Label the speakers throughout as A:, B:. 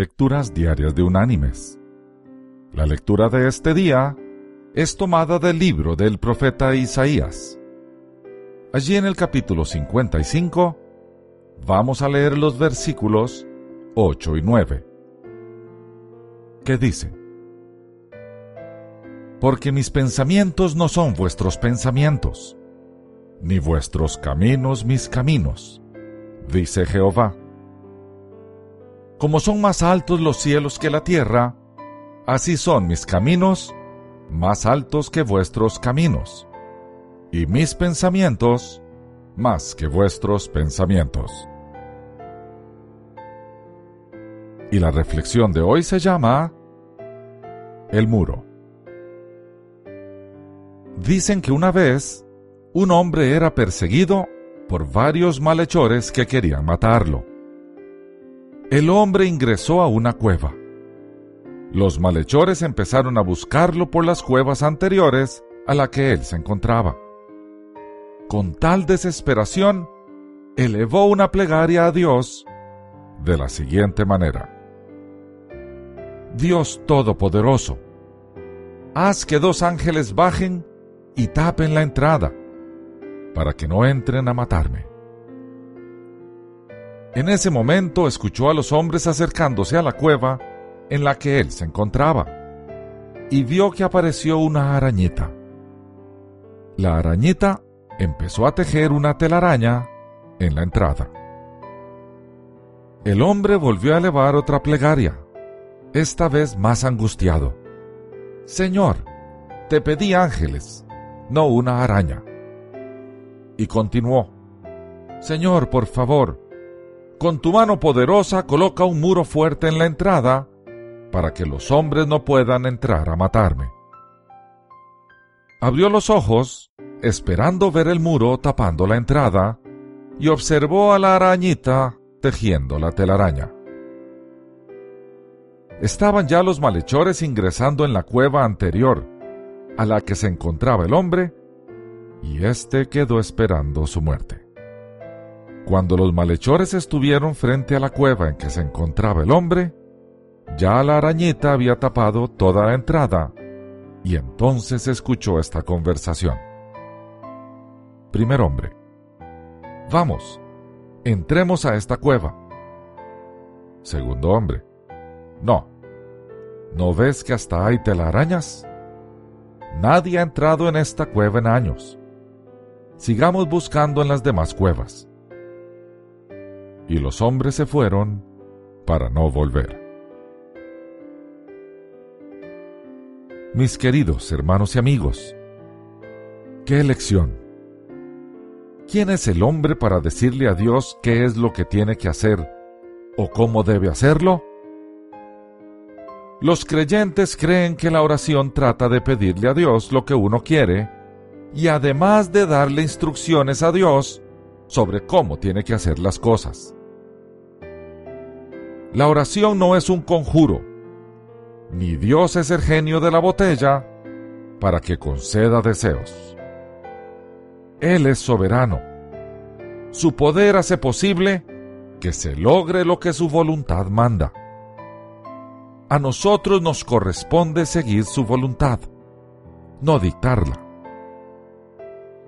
A: Lecturas Diarias de Unánimes. La lectura de este día es tomada del libro del profeta Isaías. Allí en el capítulo 55 vamos a leer los versículos 8 y 9, que dice, Porque mis pensamientos no son vuestros pensamientos, ni vuestros caminos mis caminos, dice Jehová como son más altos los cielos que la tierra, así son mis caminos más altos que vuestros caminos, y mis pensamientos más que vuestros pensamientos. Y la reflexión de hoy se llama El muro. Dicen que una vez un hombre era perseguido por varios malhechores que querían matarlo el hombre ingresó a una cueva. Los malhechores empezaron a buscarlo por las cuevas anteriores a la que él se encontraba. Con tal desesperación, elevó una plegaria a Dios de la siguiente manera. Dios Todopoderoso, haz que dos ángeles bajen y tapen la entrada, para que no entren a matarme. En ese momento escuchó a los hombres acercándose a la cueva en la que él se encontraba, y vio que apareció una arañita. La arañita empezó a tejer una telaraña en la entrada. El hombre volvió a elevar otra plegaria, esta vez más angustiado. Señor, te pedí ángeles, no una araña. Y continuó, Señor, por favor, con tu mano poderosa coloca un muro fuerte en la entrada para que los hombres no puedan entrar a matarme. Abrió los ojos, esperando ver el muro tapando la entrada, y observó a la arañita tejiendo la telaraña. Estaban ya los malhechores ingresando en la cueva anterior, a la que se encontraba el hombre, y éste quedó esperando su muerte. Cuando los malhechores estuvieron frente a la cueva en que se encontraba el hombre, ya la arañita había tapado toda la entrada, y entonces escuchó esta conversación. Primer hombre, vamos, entremos a esta cueva. Segundo hombre, no, ¿no ves que hasta hay telarañas? Nadie ha entrado en esta cueva en años. Sigamos buscando en las demás cuevas y los hombres se fueron para no volver. Mis queridos hermanos y amigos, qué elección. ¿Quién es el hombre para decirle a Dios qué es lo que tiene que hacer o cómo debe hacerlo? Los creyentes creen que la oración trata de pedirle a Dios lo que uno quiere y además de darle instrucciones a Dios sobre cómo tiene que hacer las cosas. La oración no es un conjuro, ni Dios es el genio de la botella para que conceda deseos. Él es soberano. Su poder hace posible que se logre lo que su voluntad manda. A nosotros nos corresponde seguir su voluntad, no dictarla.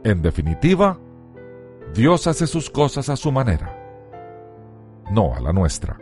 A: En definitiva, Dios hace sus cosas a su manera, no a la nuestra.